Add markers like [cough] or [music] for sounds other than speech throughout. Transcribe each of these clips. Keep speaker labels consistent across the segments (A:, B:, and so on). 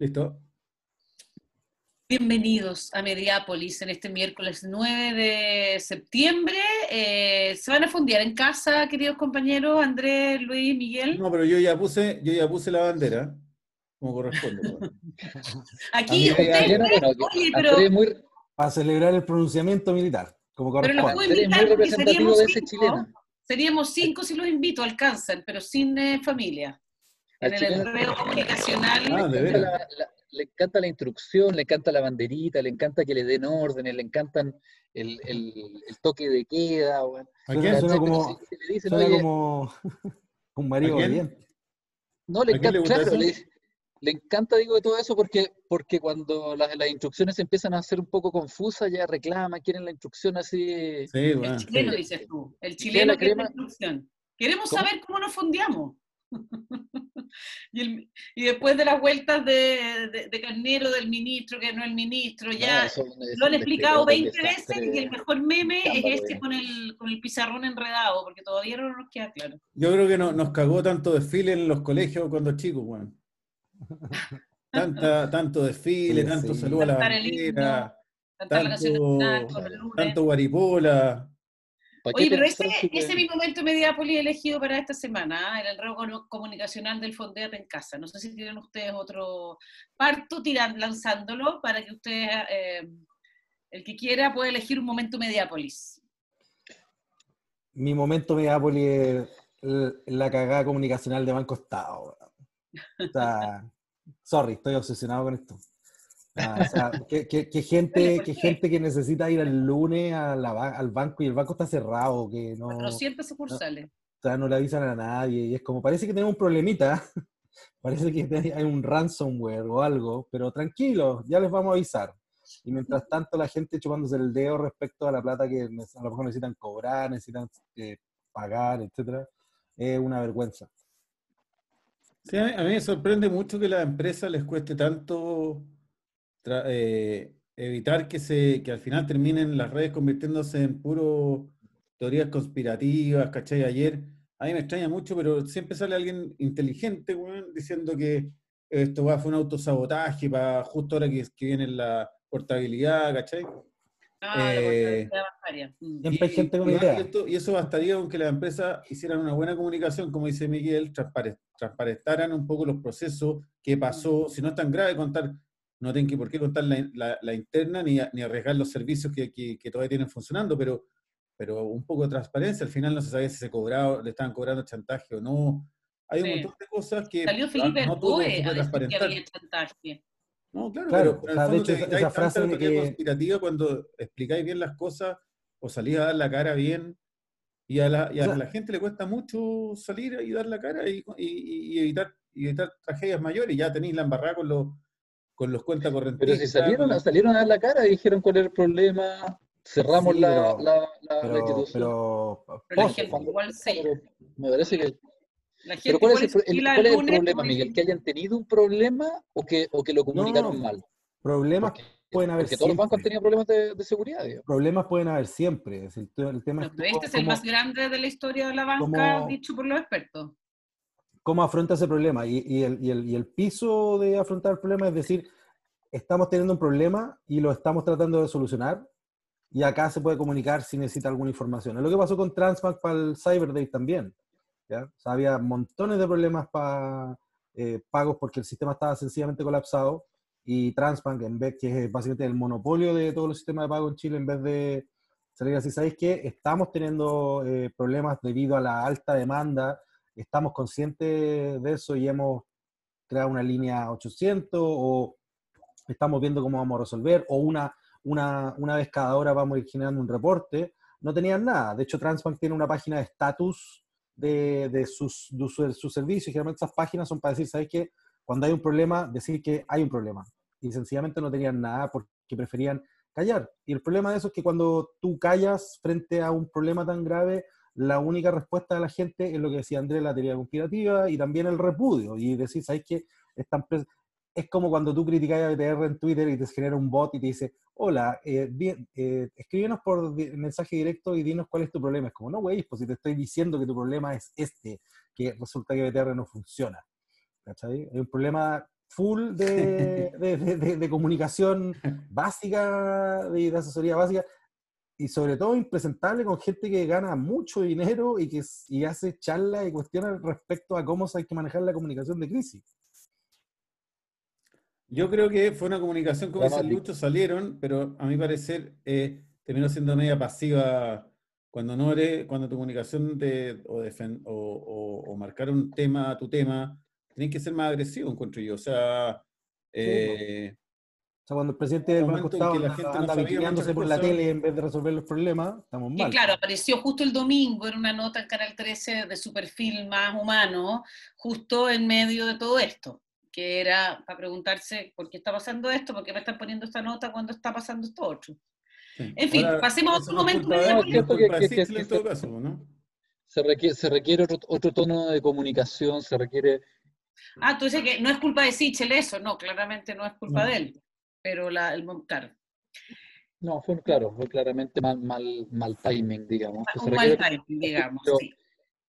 A: ¿Listo?
B: Bienvenidos a Mediápolis en este miércoles 9 de septiembre. Eh, ¿Se van a fondear en casa, queridos compañeros? Andrés, Luis, Miguel.
A: No, pero yo ya puse, yo ya puse la bandera, como corresponde. [laughs]
B: Aquí, usted, oye, pero...
C: Muy... Para celebrar el pronunciamiento militar, como corresponde.
B: Pero lo puedo invitar porque seríamos cinco, seríamos cinco si los invito, alcanzan, pero sin eh, familia. En el enredo comunicacional.
C: Ah, le encanta la instrucción, le encanta la banderita, le encanta que le den órdenes, le encantan el, el, el toque de queda. Bueno.
A: suena como, le dicen, suena como [laughs] un marido bien.
C: No, le encanta, le, claro, le, le, encanta, digo, de todo eso porque, porque cuando las, las, instrucciones empiezan a ser un poco confusas, ya reclama, quieren la instrucción así.
B: Sí, bueno. El chileno, dices tú. El chileno quiere la instrucción. Queremos saber cómo nos fondeamos. [laughs] y, y, después de las vueltas de, de, Carnero, del ministro, que no es el ministro, ya lo han explicado 20 veces y el mejor meme es este con el, con el pizarrón enredado, porque todavía no nos queda claro.
A: Yo creo que no, nos cagó tanto desfile en los colegios cuando chicos, bueno. [laughs] Tanta, tanto desfile, tanto sí. saludo a la bandera, tanto, tanto guaripola.
B: Oye, pero ese, ese es mi momento Mediapoli elegido para esta semana, ¿ah? el enredo comunicacional del Fondeate en casa. No sé si tienen ustedes otro parto tirando, lanzándolo para que ustedes, eh, el que quiera, pueda elegir un momento Mediápolis.
C: Mi momento Mediápolis es la cagada comunicacional de Banco Estado. [laughs] sorry, estoy obsesionado con esto. Ah, [laughs] que, gente, que gente que necesita ir el lunes al banco y el banco está cerrado, que no...
B: 400 sucursales.
C: No, o sea, no le avisan a nadie y es como, parece que tenemos un problemita, [laughs] parece que hay un ransomware o algo, pero tranquilo, ya les vamos a avisar. Y mientras [laughs] tanto la gente chupándose el dedo respecto a la plata que a lo mejor necesitan cobrar, necesitan eh, pagar, etcétera, es una vergüenza.
A: Sí, a mí me sorprende mucho que a la empresa les cueste tanto eh, evitar que, se, que al final terminen las redes convirtiéndose en puro teorías conspirativas, ¿cachai? Ayer, a mí me extraña mucho, pero siempre sale alguien inteligente, diciendo que esto va, fue un autosabotaje para justo ahora que, que viene la portabilidad, ¿cachai?
B: Ah, eh,
A: mm. y, gente con idea. y eso bastaría con que las empresas hicieran una buena comunicación, como dice Miguel, transparentaran un poco los procesos, qué pasó, si no es tan grave contar no tienen que por qué contar la, interna ni, ni, arriesgar los servicios que, que, todavía tienen funcionando, pero, pero un poco de transparencia. Al final no se sabía si se cobraba, le estaban cobrando chantaje o no. Hay un montón de cosas que
B: Salió Felipe no todo se puede transparentar.
A: chantaje. No, claro, claro pero, de hecho, esa frase de que... conspirativa cuando explicáis bien las cosas o salís a dar la cara bien y a la, y a la gente le cuesta mucho salir y dar la cara y, y, y evitar, y evitar tragedias mayores. Ya tenéis la embarrada con los con los cuentas corrientes.
C: Pero si salieron, salieron a dar la cara y dijeron cuál era el problema, cerramos la, la, la,
B: pero,
C: institución.
B: Pero, pero la gente igual se...
C: Me parece que... La gente pero ¿cuál es el, el, cuál es el problema, Miguel? ¿Que hayan tenido un problema o que, o que lo comunicaron no, mal?
A: Problemas porque, pueden haber
C: porque todos los bancos han tenido problemas de, de seguridad. Digamos.
A: Problemas pueden haber siempre.
B: El, el tema es, este es el más grande de la historia de la banca, como, dicho por los expertos
A: cómo afronta ese problema. Y, y, el, y, el, y, el, piso de afrontar el problema es decir, estamos teniendo un problema y lo estamos tratando de solucionar. Y acá se puede comunicar si necesita alguna información. Es lo que pasó con Transbank para el Cyber Day también. ¿ya? O sea, había montones de problemas para eh, pagos porque el sistema estaba sencillamente colapsado. Y Transbank, en vez que es básicamente el monopolio de todos los sistemas de pago en Chile, en vez de salir así, ¿sabéis que estamos teniendo eh, problemas debido a la alta demanda estamos conscientes de eso y hemos creado una línea 800 o estamos viendo cómo vamos a resolver o una, una, una vez cada hora vamos a ir generando un reporte, no tenían nada. De hecho, Transbank tiene una página de estatus de, de, sus, de su, servicio y generalmente esas páginas son para decir, ¿sabes qué? Cuando hay un problema, decir que hay un problema. Y sencillamente no tenían nada porque preferían callar. Y el problema de eso es que cuando tú callas frente a un problema tan grave, la única respuesta de la gente es lo que decía Andrés, la teoría conspirativa y también el repudio. Y decir, ¿sabes qué? Es como cuando tú criticas a BTR en Twitter y te genera un bot y te dice, hola, eh, eh, escríbenos por mensaje directo y dinos cuál es tu problema. Es como, no, güey, pues si te estoy diciendo que tu problema es este, que resulta que BTR no funciona. ¿Cachai? Hay un problema full de, [laughs] de, comunicación [laughs] básica, de, asesoría básica, y sobre todo impresentable con gente que gana mucho dinero y que y hace charlas y cuestiones respecto a cómo hay que manejar la comunicación de crisis.
D: Yo creo que fue una comunicación, como Lucho, salieron, pero a mi parecer eh, terminó siendo media pasiva cuando no eres, cuando tu comunicación de, o, o, o, marcar un tema a tu tema, tienes que ser más agresivo, encuentro yo. O sea,
A: eh, sea, cuando el presidente del Banco Estado anda, anda por la tele en vez de resolver los problemas, estamos mal.
B: Y claro, apareció justo el domingo, en una nota en Canal 13 de su perfil más humano, justo en medio de todo esto que era para preguntarse por qué está pasando esto, por qué me están poniendo esta nota cuando está pasando esto otro. En fin, pasemos a otro momento.
C: Se requiere, se requiere otro, otro, tono de comunicación, se requiere...
B: Ah, tú dices que no es culpa de Sichel eso, no, claramente no es culpa de él, pero la, el, claro.
C: No, fue claro, fue claramente mal, mal, mal timing, digamos.
B: Un mal timing, digamos, sí.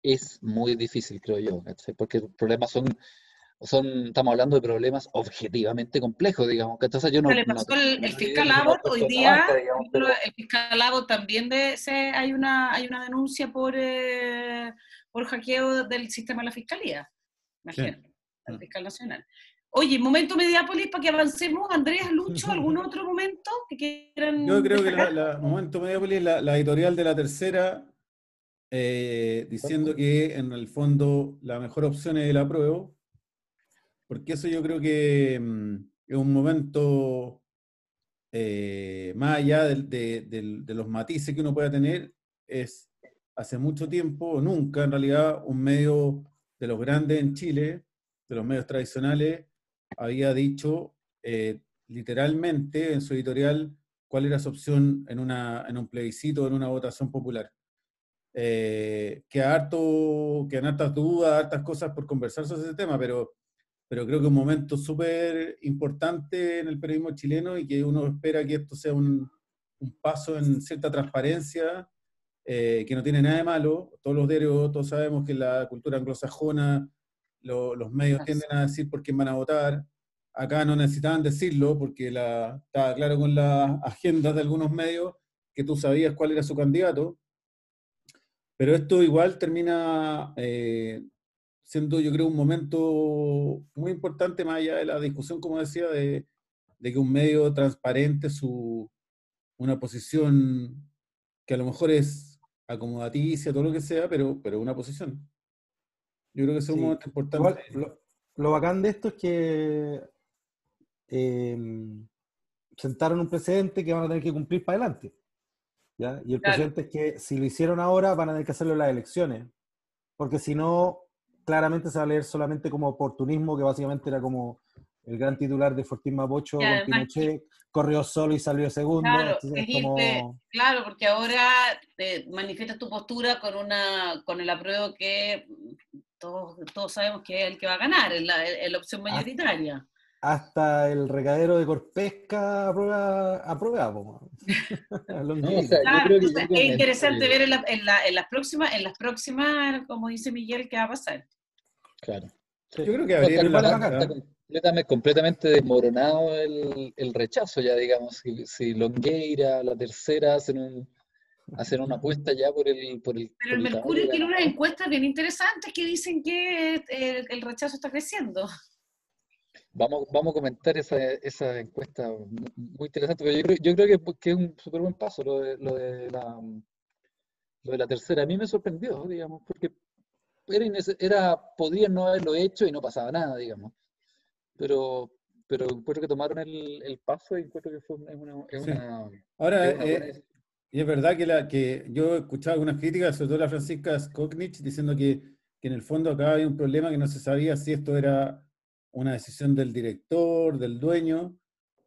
C: Es muy difícil, creo yo, porque los problemas son son, estamos hablando de problemas objetivamente complejos, digamos. Que entonces yo no,
B: le pasó el, fiscal Abbott hoy día, el fiscal Abbott también de, se, hay, una, hay una denuncia por, eh, por hackeo del sistema de la fiscalía, imagínate, el fiscal nacional. Oye, momento Mediápolis para que avancemos. Andrés, Lucho, ¿algún otro momento que quieran?
D: Yo creo que el momento Mediápolis, la, la editorial de la tercera, eh, diciendo que en el fondo la mejor opción es el apruebo porque eso yo creo que mm, es un momento eh, más allá de, los matices que uno pueda tener, es hace mucho tiempo, nunca en realidad, un medio de los grandes en Chile, de los medios tradicionales, había dicho eh, literalmente en su editorial cuál era su opción en, una, en un plebiscito, en una votación popular. Eh, que, harto, que han hartas dudas, hartas cosas por conversar sobre ese tema, pero pero creo que un momento súper importante en el periodismo chileno y que uno espera que esto sea un, un paso en cierta transparencia, eh, que no tiene nada de malo. Todos los diarios, todos sabemos que la cultura anglosajona los medios tienden a decir por quién van a votar. Acá no necesitaban decirlo porque la, estaba claro con las agendas de algunos medios que tú sabías cuál era su candidato. Pero esto igual termina eh, siendo yo creo un momento muy importante más allá de la discusión, como decía, de, que un medio transparente su, una posición que a lo mejor es acomodaticia, todo lo que sea, pero, pero una posición. Yo creo que es un momento importante.
A: lo, bacán de esto es que em, sentaron un precedente que van a tener que cumplir para adelante. ¿ya? Y el precedente es que si lo hicieron ahora, van a tener que hacerlo en las elecciones. Porque si no, claramente se va a leer solamente como oportunismo, que básicamente era como el gran titular de Fortín Mapocho con Pinochet, corrió solo y salió segundo.
B: Claro, porque ahora te manifiestas tu postura con una con el apruebo que todos, todos sabemos que es el que va a ganar, es la, opción mayoritaria.
A: Hasta, el recadero de Corpesca aprueba, aprueba [laughs]
B: es interesante ver en, en, en, las próximas, en las próximas, como dice Miguel, qué va a pasar.
C: Claro. Yo creo que habría está, completamente, completamente desmoronado el, el, rechazo ya, digamos. Si, si Longueira, la tercera, hacen, un, hacen una apuesta ya por el... Por el
B: Pero el, Mercurio tiene unas encuestas bien interesantes que dicen que el, el, rechazo está creciendo.
C: Vamos, vamos a comentar esa, esa encuesta muy interesante, pero yo creo, yo creo que, que, es un súper buen paso lo de, lo, de la, lo de la tercera. A mí me sorprendió, digamos, porque era, era, podrían no haberlo hecho y no pasaba nada, digamos. Pero, pero encuentro que tomaron el, el paso y encuentro que fue una... Es una
D: Ahora, eh, y es verdad que, la, que yo he escuchado algunas críticas, sobre todo la Francisca Skoknich, diciendo que, que en el fondo acá había un problema que no se sabía si esto era una decisión del director, del dueño,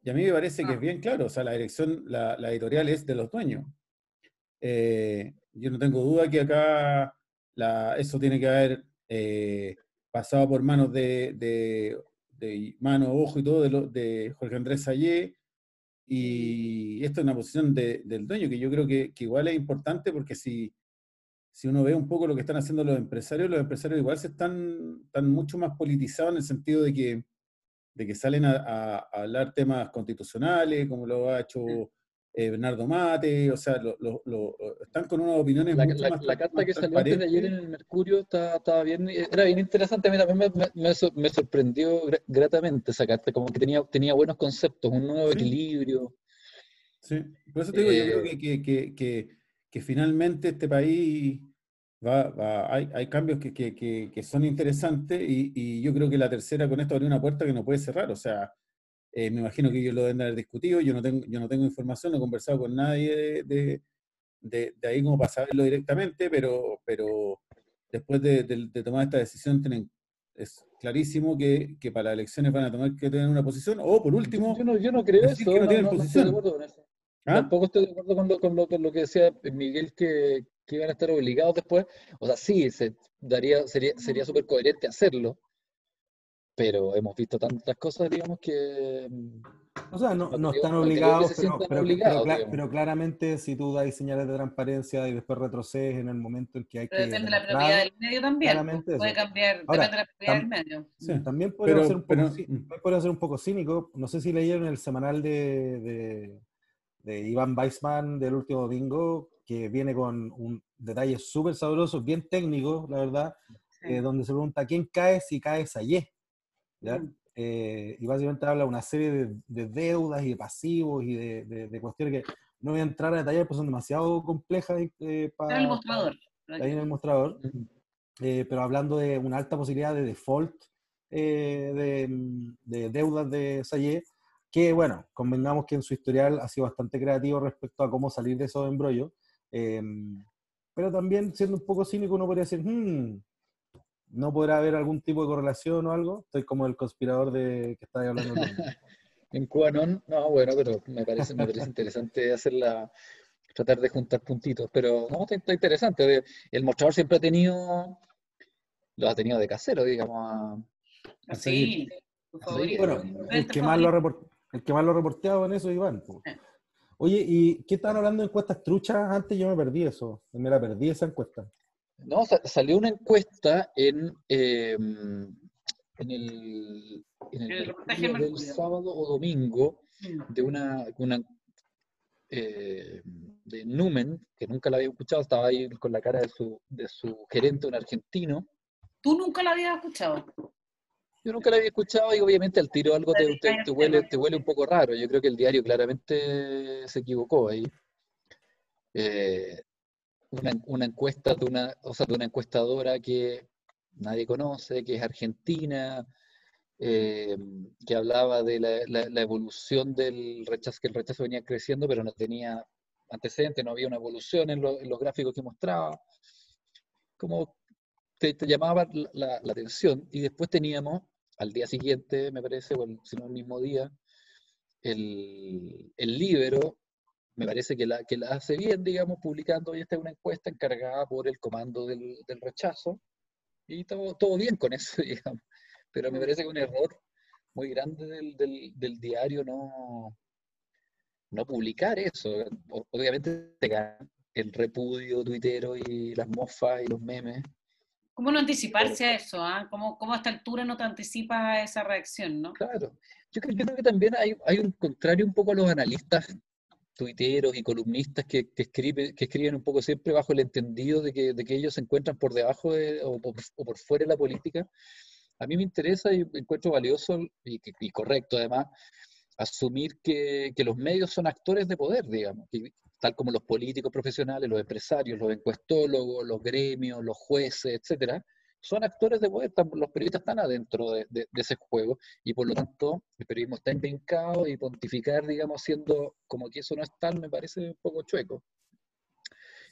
D: y a mí me parece que es ah. bien claro, o sea, la dirección, la, la editorial es de los dueños. Eh, yo no tengo duda que acá eso tiene que haber eh, pasado por manos de, de, mano, ojo y todo de, de Jorge Andrés Sayé, y esto es una posición del dueño que yo creo que, igual es importante porque si, si uno ve un poco lo que están haciendo los empresarios, los empresarios igual se están, están mucho más politizados en el sentido de que
A: de que salen a, hablar temas constitucionales, como lo ha hecho eh, Bernardo Mate, o sea, están con unas opiniones
C: la, mucho más La carta que salió antes de ayer en el Mercurio estaba, bien, era bien interesante, a mí también me, sorprendió gratamente esa carta, como que tenía, tenía buenos conceptos, un nuevo equilibrio.
A: Sí, por eso te digo, yo creo eh, que, que, que, que, finalmente este país va, va hay, hay, cambios que, son interesantes y, y, yo creo que la tercera con esto abrió una puerta que no puede cerrar, o sea, eh, me imagino que ellos lo deben haber discutido, yo no tengo, yo no tengo información, no he conversado con nadie de, de, de ahí como para saberlo directamente, pero, pero después de, tomar esta decisión tienen, es clarísimo que, que, para las elecciones van a tomar que tener una posición, o por último...
C: Yo no, yo no creo eso, que no, tienen posición. ¿Ah? Tampoco estoy de acuerdo con lo, con lo, con lo que decía Miguel, que, que, iban a estar obligados después. O sea, sí, se daría, sería sería súper coherente hacerlo, pero hemos visto tantas cosas, digamos, que...
A: O sea, no, no están obligados, pero, pero, claramente si tú das señales de transparencia y después retrocedes en el momento en que hay que...
B: Depende de la propiedad del medio también, puede cambiar, depende de la propiedad del medio. Sí,
A: también podría, ser un poco, puede ser un poco cínico, no sé si leyeron el semanal de, de, de Iván Weissman del último domingo, que viene con un detalle súper sabroso, bien técnico, la verdad, eh, donde se pregunta quién cae si caes ayer. ¿Ya? Eh, y básicamente habla de una serie de, deudas y de pasivos y de, cuestiones que no voy a entrar a detallar, pues son demasiado complejas
B: eh, para... En el mostrador.
A: Ahí en el mostrador. Eh, pero hablando de una alta posibilidad de default de, deudas de Sayé, que bueno, convengamos que en su historial ha sido bastante creativo respecto a cómo salir de esos embrollos. pero también, siendo un poco cínico, uno podría decir, hmm, ¿No podrá haber algún tipo de correlación o algo? Estoy como el conspirador de que estaba hablando. [laughs]
C: en QAnon, no, bueno, pero me parece, me parece interesante hacerla, tratar de juntar puntitos, pero no, está, interesante. El mostrador siempre ha tenido, lo ha tenido de casero, digamos.
B: A, sí,
A: bueno, el que, más lo ha el que más lo ha reporteado en eso, Iván. Oye, ¿y qué estaban hablando de encuestas truchas? Antes yo me perdí eso, me la perdí esa encuesta.
C: No, salió una encuesta en, em, en el, en el, del sábado o domingo de una, una eh, de Numen, que nunca la había escuchado, estaba ahí con la cara de su, de su gerente, un argentino.
B: ¿Tú nunca la habías escuchado?
C: Yo nunca la había escuchado y obviamente al tiro algo te, te, huele, te huele un poco raro. Yo creo que el diario claramente se equivocó ahí. Eh, una, encuesta de una, o sea, de una encuestadora que nadie conoce, que es argentina, eh, que hablaba de la, evolución del rechazo, que el rechazo venía creciendo, pero no tenía antecedentes, no había una evolución en, los gráficos que mostraba. Como te, llamaba la, atención. Y después teníamos, al día siguiente, me parece, o si no el mismo día, el, el libro me parece que la, que la hace bien, digamos, publicando hoy esta una encuesta encargada por el comando del, del rechazo, y todo, todo bien con eso, [laughs] digamos. Pero me parece que un error muy grande del, del, del diario no, no publicar eso. Obviamente el repudio tuitero y las mofas y los memes.
B: ¿Cómo no anticiparse a eso? Ah? ¿Cómo, ¿Cómo, a esta altura no te anticipas a esa reacción? ¿no?
C: Claro. Yo creo, yo creo que también hay, hay, un contrario un poco a los analistas tuiteros y columnistas que, que, escribe, escriben un poco siempre bajo el entendido de que, de ellos se encuentran por debajo o, por, fuera de la política, a mí me interesa y encuentro valioso y, y correcto además asumir que, que, los medios son actores de poder, digamos, tal como los políticos profesionales, los empresarios, los encuestólogos, los gremios, los jueces, etcétera, son actores de poder, los periodistas están adentro de, de, ese juego y por lo tanto el periodismo está empencado y pontificar, digamos, siendo como que eso no es tal, me parece un poco chueco.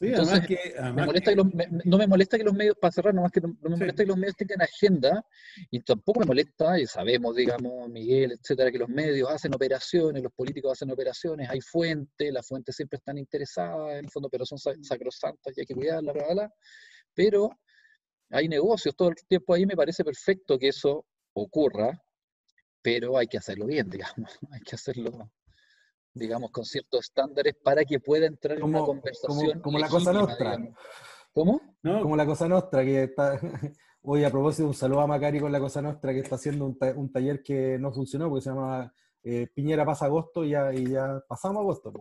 C: Entonces, me molesta que... los, no me molesta que los medios, para cerrar, nomás que no, me molesta que los medios tengan agenda y tampoco me molesta, y sabemos, digamos, Miguel, etcétera, que los medios hacen operaciones, los políticos hacen operaciones, hay fuentes, las fuentes siempre están interesadas, en el fondo, pero son sacrosantas y hay que cuidarlas, bla, bla, bla. Pero hay negocios todo el tiempo ahí, me parece perfecto que eso ocurra, pero hay que hacerlo bien, [laughs] digamos, hay que hacerlo, digamos, con ciertos estándares para que pueda entrar en una conversación.
A: Como, la cosa nuestra. ¿Cómo? Como la Cosa Nostra, que está... [laughs] Hoy, a propósito, un saludo a Macari con la Cosa Nostra, que está haciendo un, taller que no funcionó, porque se llama eh, Piñera pasa agosto y ya, y ya pasamos agosto.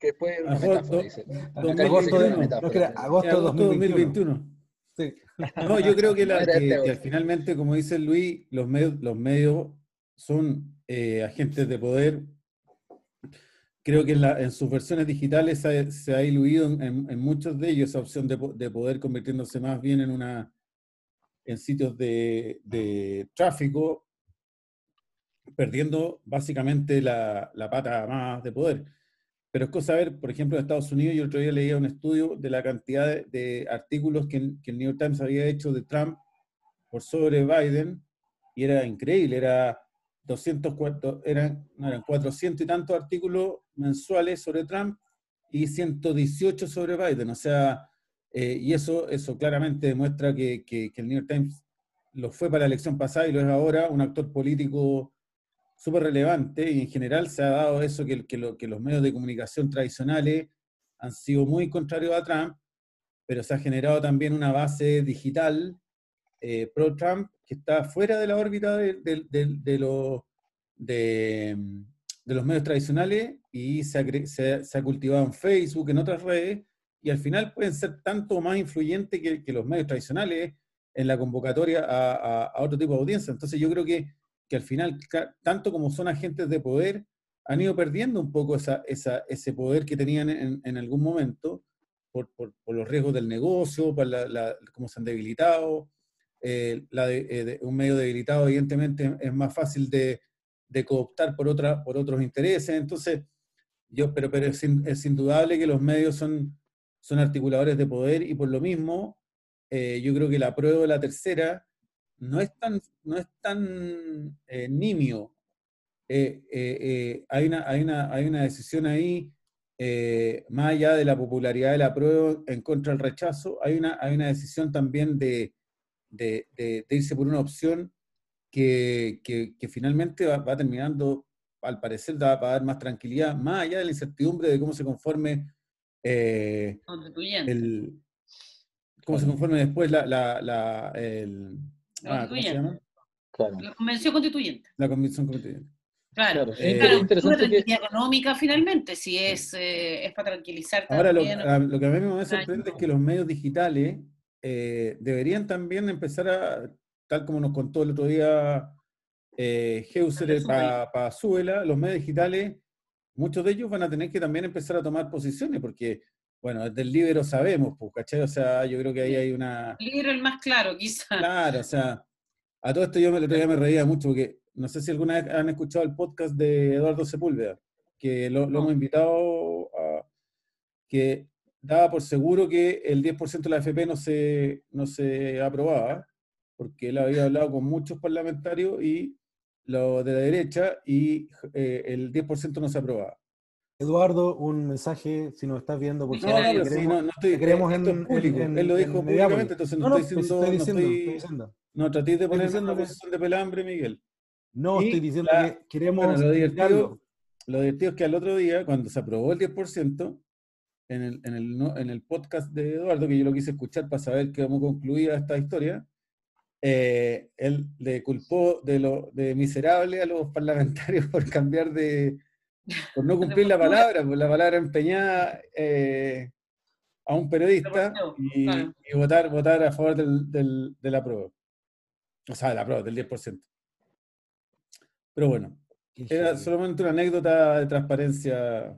C: que después una metáfora, dice.
A: Agosto, de, agosto, 2021.
D: Sí. [laughs] No, yo creo que, la, que, finalmente, como dice Luis, los medios, los medios son eh, agentes de poder. Creo que en, la, en sus versiones digitales se ha, iluido en, en, muchos de ellos esa opción de, de, poder convirtiéndose más bien en una en sitios de, de tráfico, perdiendo básicamente la, la, pata más de poder. Pero es cosa ver, por ejemplo, en Estados Unidos, yo otro día leía un estudio de la cantidad de, artículos que, que, el New York Times había hecho de Trump por sobre Biden, y era increíble, era 204, eran, eran 400 y tantos artículos mensuales sobre Trump y 118 sobre Biden. O sea, eh, y eso, eso claramente demuestra que, que, el New York Times lo fue para la elección pasada y lo es ahora, un actor político súper relevante y en general se ha dado eso que, que, lo, que los medios de comunicación tradicionales han sido muy contrarios a Trump, pero se ha generado también una base digital eh, pro-Trump que está fuera de la órbita de, de, los, de, los medios tradicionales y se ha, se, ha, cultivado en Facebook, en otras redes, y al final pueden ser tanto más influyentes que, que los medios tradicionales en la convocatoria a, a, otro tipo de audiencia. Entonces yo creo que, que, al final, tanto como son agentes de poder, han ido perdiendo un poco esa, esa, ese poder que tenían en, en algún momento por, por, por, los riesgos del negocio, por la, la, cómo se han debilitado, eh, la eh, un medio debilitado evidentemente es más fácil de, cooptar por, otra, por otros intereses. Entonces, yo, pero, pero es, indudable que los medios son, son articuladores de poder y por lo mismo eh, yo creo que la prueba de la tercera no es tan, no es tan nimio. hay, una, hay, una, hay una decisión ahí, más allá de la popularidad de la prueba en contra del rechazo, hay una, hay una decisión también de, de, irse por una opción que, que, finalmente va, terminando, al parecer, va a dar más tranquilidad, más allá de la incertidumbre de cómo se conforme eh, el, cómo se conforme después la, la, la, el,
B: ah, la convención constituyente.
D: La convención constituyente.
B: Claro, eh, claro, una tranquilidad económica finalmente, si es, eh, es para tranquilizar
D: Ahora, lo, lo, que a mí me sorprende es que los medios digitales eh, deberían también empezar a, tal como nos contó el otro día eh, Heuser para los medios digitales, muchos de ellos van a tener que también empezar a tomar posiciones, porque, bueno, del libro sabemos, pues, ¿cachai? O sea, yo creo que ahí hay una...
B: El libro el más claro, quizás.
D: Claro, o sea, a todo esto yo me, el otro día me reía mucho, porque no sé si alguna vez han escuchado el podcast de Eduardo Sepúlveda, que lo, lo hemos invitado a... que daba por seguro que el 10% de la FP no se, no se aprobaba, porque él había hablado con muchos parlamentarios y lo de la derecha y eh, el 10% no se aprobaba.
A: Eduardo, un mensaje, si nos estás viendo, por
D: favor. No, no, queremos, no, no estoy,
A: queremos en, público.
D: él lo dijo públicamente, entonces no, estoy diciendo. Estoy diciendo, no, estoy, diciendo. no traté de poner una posición de pelambre, Miguel.
A: No, estoy diciendo que queremos.
D: Bueno, lo, divertido, lo divertido es que al otro día, cuando se aprobó el 10%, en el, en, el, en el podcast de Eduardo, que yo lo quise escuchar para saber cómo concluía esta historia, eh, él le culpó de, lo, de miserable a los parlamentarios [laughs] por cambiar de, por no cumplir la palabra, por la palabra empeñada eh, a un periodista y, votar, votar a favor del, del, de la prueba. O sea, de la prueba, del 10%. Pero bueno, era solamente una anécdota de transparencia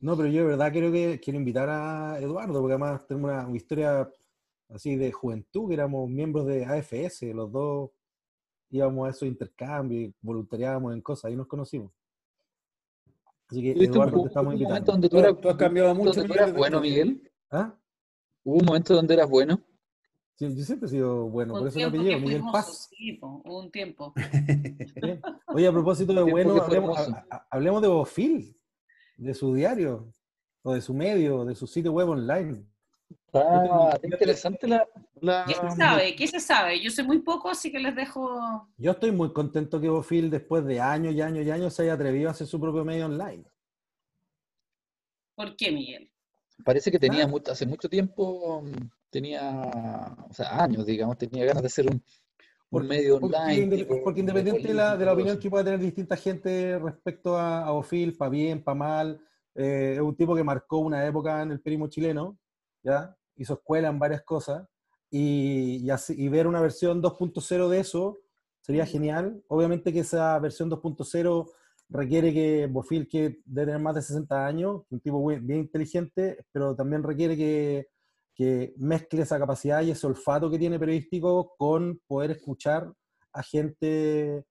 A: no, pero yo de verdad creo que quiero invitar a Eduardo, porque además tenemos una, historia así de juventud, que éramos miembros de AFS, los dos íbamos a esos intercambios y voluntariábamos en cosas, ahí nos conocimos.
C: Así que, Eduardo, te estamos invitando. Donde tú, eras, tú has cambiado mucho. ¿Tú eras bueno, Miguel? ¿Ah? ¿Hubo un momento donde eras bueno?
A: Sí, yo siempre he sido bueno, por eso me apellido, Miguel Paz.
B: Hubo un tiempo. [laughs]
A: Oye, a propósito de bueno, hablemos, hablemos de Bofil de su diario, o de su medio, de su sitio web online.
C: Ah, interesante la,
B: ¿Qué se sabe? ¿Qué se sabe? Yo sé muy poco, así que les dejo...
A: Yo estoy muy contento que Bofil, después de años y años y años, se haya atrevido a hacer su propio medio online.
B: ¿Por qué, Miguel?
C: parece que tenía hace mucho tiempo, tenía, o sea, años, digamos, tenía ganas de hacer un, medio online.
A: Porque, independiente de la, de la opinión que pueda tener distinta gente respecto a, a Ofil, para bien, para mal, eh, es un tipo que marcó una época en el perismo chileno, ¿ya? Hizo escuela en varias cosas, y, y, ver una versión 2.0 de eso sería genial. Obviamente que esa versión 2.0 requiere que Bofil, que debe tener más de 60 años, un tipo bien inteligente, pero también requiere que, que mezcle esa capacidad y ese olfato que tiene periodístico con poder escuchar a gente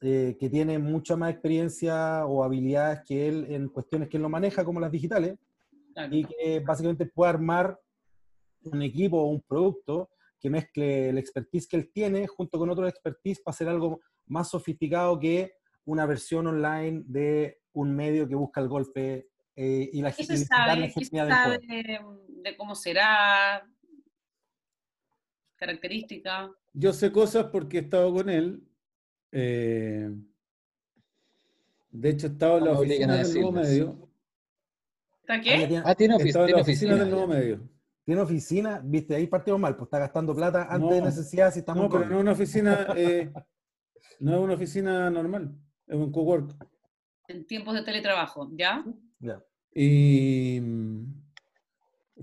A: eh, que tiene mucha más experiencia o habilidades que él en cuestiones que él no maneja, como las digitales, y que básicamente puede armar un equipo o un producto que mezcle el expertise que él tiene junto con otro expertise para hacer algo más sofisticado que una versión online de un medio que busca el golpe eh, y la
B: gente sabe, sabe de, cómo será, característica.
D: Yo sé cosas porque he estado con él. Eh, de hecho, he estado en la oficina del nuevo medio.
B: ¿Está qué?
C: Ah, tiene, oficina,
D: del nuevo medio.
A: Tiene oficina, viste, ahí partimos mal, pues está gastando plata antes de necesidad si estamos
D: No, pero no es una oficina, [laughs] eh, no es una oficina normal, es un cowork.
B: En tiempos de teletrabajo, ¿ya?
A: Ya.
D: Y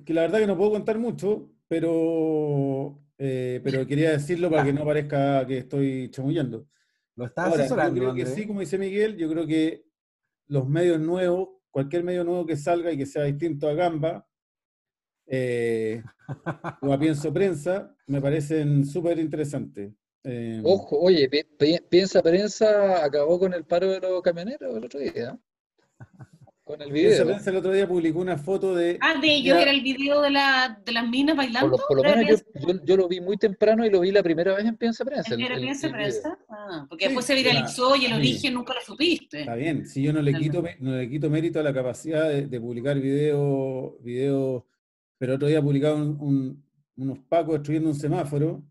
D: que la verdad que no puedo contar mucho, pero, eh, pero quería decirlo para que no parezca que estoy chamullando.
A: Lo está asesorando.
D: Yo creo que sí, como dice Miguel, yo creo que los medios nuevos, cualquier medio nuevo que salga y que sea distinto a Gamba, eh, o a Pienso Prensa, me parecen súper interesantes.
C: Eh, Ojo, oye, Piensa Prensa acabó con el paro de los camioneros el otro día. Con el video. Piensa
D: Prensa el otro día publicó una foto de.
B: Ah, de ellos, era el video de, la, de las minas bailando.
C: Por lo, menos yo, lo vi muy temprano y lo vi la primera vez en Piensa Prensa.
B: ¿En Piensa Prensa? Ah, porque después se viralizó y el origen nunca lo supiste.
D: Está bien, si yo no le quito, no le quito mérito a la capacidad de, de publicar videos video pero otro día publicaron unos pacos destruyendo un semáforo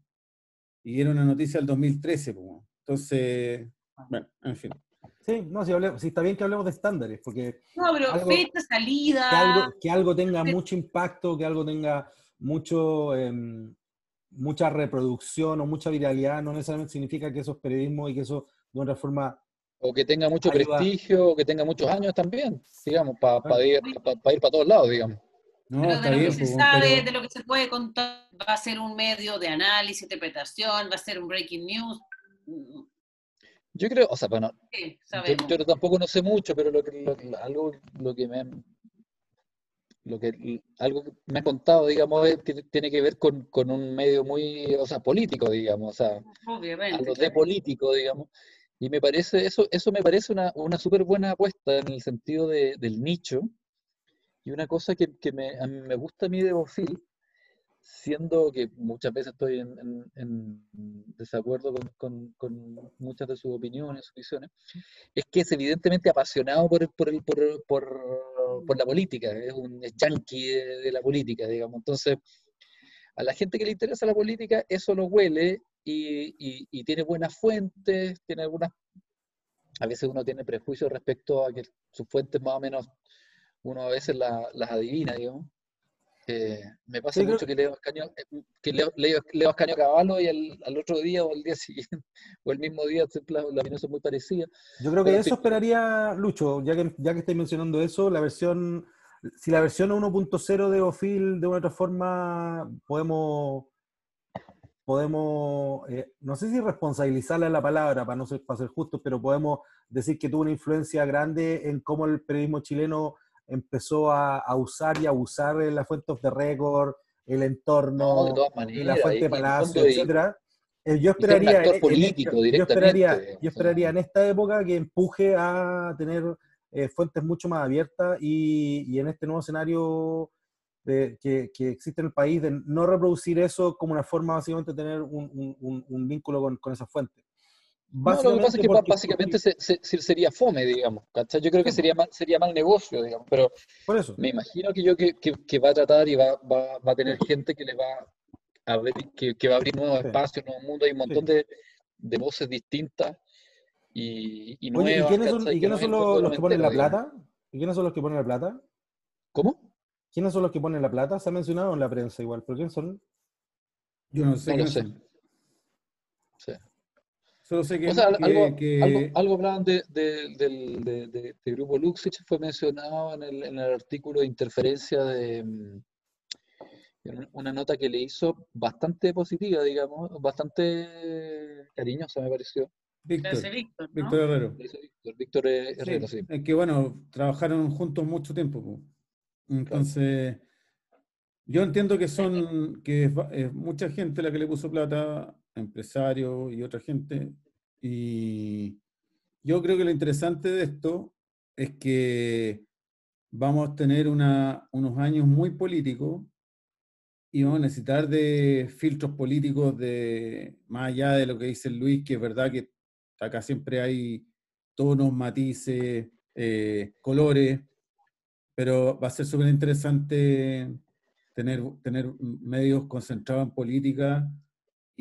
D: y era una noticia del 2013. Entonces, bueno, en fin.
A: Sí, no, si, está bien que hablemos de estándares, porque...
B: No, pero fecha, salida...
A: Que algo, tenga mucho impacto, que algo tenga mucho, em, mucha reproducción o mucha viralidad, no necesariamente significa que eso es periodismo y que eso de una forma...
C: O que tenga mucho prestigio, o que tenga muchos años también, digamos, para ir para todos lados, digamos.
B: No, pero de lo que se sabe, de lo que se puede contar, va a ser un medio de análisis, interpretación, va a ser un breaking news.
C: Yo creo, o sea, bueno, yo, tampoco no sé mucho, pero lo que, algo lo que me lo que algo que me ha contado, digamos, tiene que ver con, un medio muy, o sea, político, digamos, o sea,
B: Obviamente,
C: algo de político, digamos. Y me parece, eso, eso me parece una, una súper buena apuesta en el sentido de, del nicho, y una cosa que, me, me, gusta a mí de Bofil, siendo que muchas veces estoy en, desacuerdo con, muchas de sus opiniones, sus visiones, es que es evidentemente apasionado por, por, el, por, por, la política, es un chanqui de, la política, digamos. Entonces, a la gente que le interesa la política, eso lo huele y, y tiene buenas fuentes, tiene algunas... A veces uno tiene prejuicios respecto a que sus fuentes más o menos uno a veces las adivina, digamos. me pasa mucho que leo Ascaño, eh, que leo, leo, Caballo y al, otro día o al día [laughs] siguiente, o el mismo día, las la opiniones son muy parecidas.
A: Yo creo que eso esperaría, Lucho, ya que, ya que estáis mencionando eso, la versión, si la versión 1.0 de OFIL de una otra forma podemos, podemos eh, no sé si responsabilizarle la palabra para no ser, para ser justos, pero podemos decir que tuvo una influencia grande en cómo el periodismo chileno empezó a, usar y abusar de la fuente of the record, el entorno, la fuente de Palacio, etc. Eh, yo esperaría, yo esperaría, yo esperaría en esta época que empuje a tener eh, fuentes mucho más abiertas y, en este nuevo escenario que, existe en el país de no reproducir eso como una forma básicamente de tener un, vínculo con, con esa fuente.
C: No, lo que pasa es que básicamente sería fome, digamos. Yo creo que sería mal, sería mal negocio, digamos. Pero
A: Por eso.
C: me imagino que yo que, que, va a tratar y va, va, va, a tener gente que le va a ver, que, que va a abrir nuevos espacios, nuevos mundos. Hay un montón de, de, voces distintas y, y nuevas.
A: ¿Y quiénes son, ¿y quiénes son los, los, que ponen la plata? ¿Y quiénes son los que ponen la plata?
C: ¿Cómo?
A: ¿Quiénes son los que ponen la plata? Se ha mencionado en la prensa igual, pero ¿quiénes son?
D: Yo no sé.
C: No lo sé.
D: son.
C: Sí.
D: Solo sé que,
C: O sea,
D: que-
C: algo,
D: que-
C: algo, algo hablaban de, de- del de, de- de grupo Luxich, fue mencionado en el, en el artículo de interferencia de mm, una nota que le hizo bastante positiva, digamos, bastante cariñosa, me pareció.
D: Víctor,
B: Víctor, ¿no?
D: Víctor Herrero.
C: Víctor, Víctor
D: Sí,
C: Herrero, sí.
D: Es que bueno, trabajaron juntos mucho tiempo. po. Entonces, yo entiendo que son, que es mucha gente la que le puso plata, empresarios y otra gente. Y yo creo que lo interesante de esto es que vamos a tener unos años muy políticos y vamos a necesitar de filtros políticos de más allá de lo que dice Luis, que es verdad que acá siempre hay tonos, matices, eh, colores, pero va a ser súper interesante tener, tener medios concentrados en política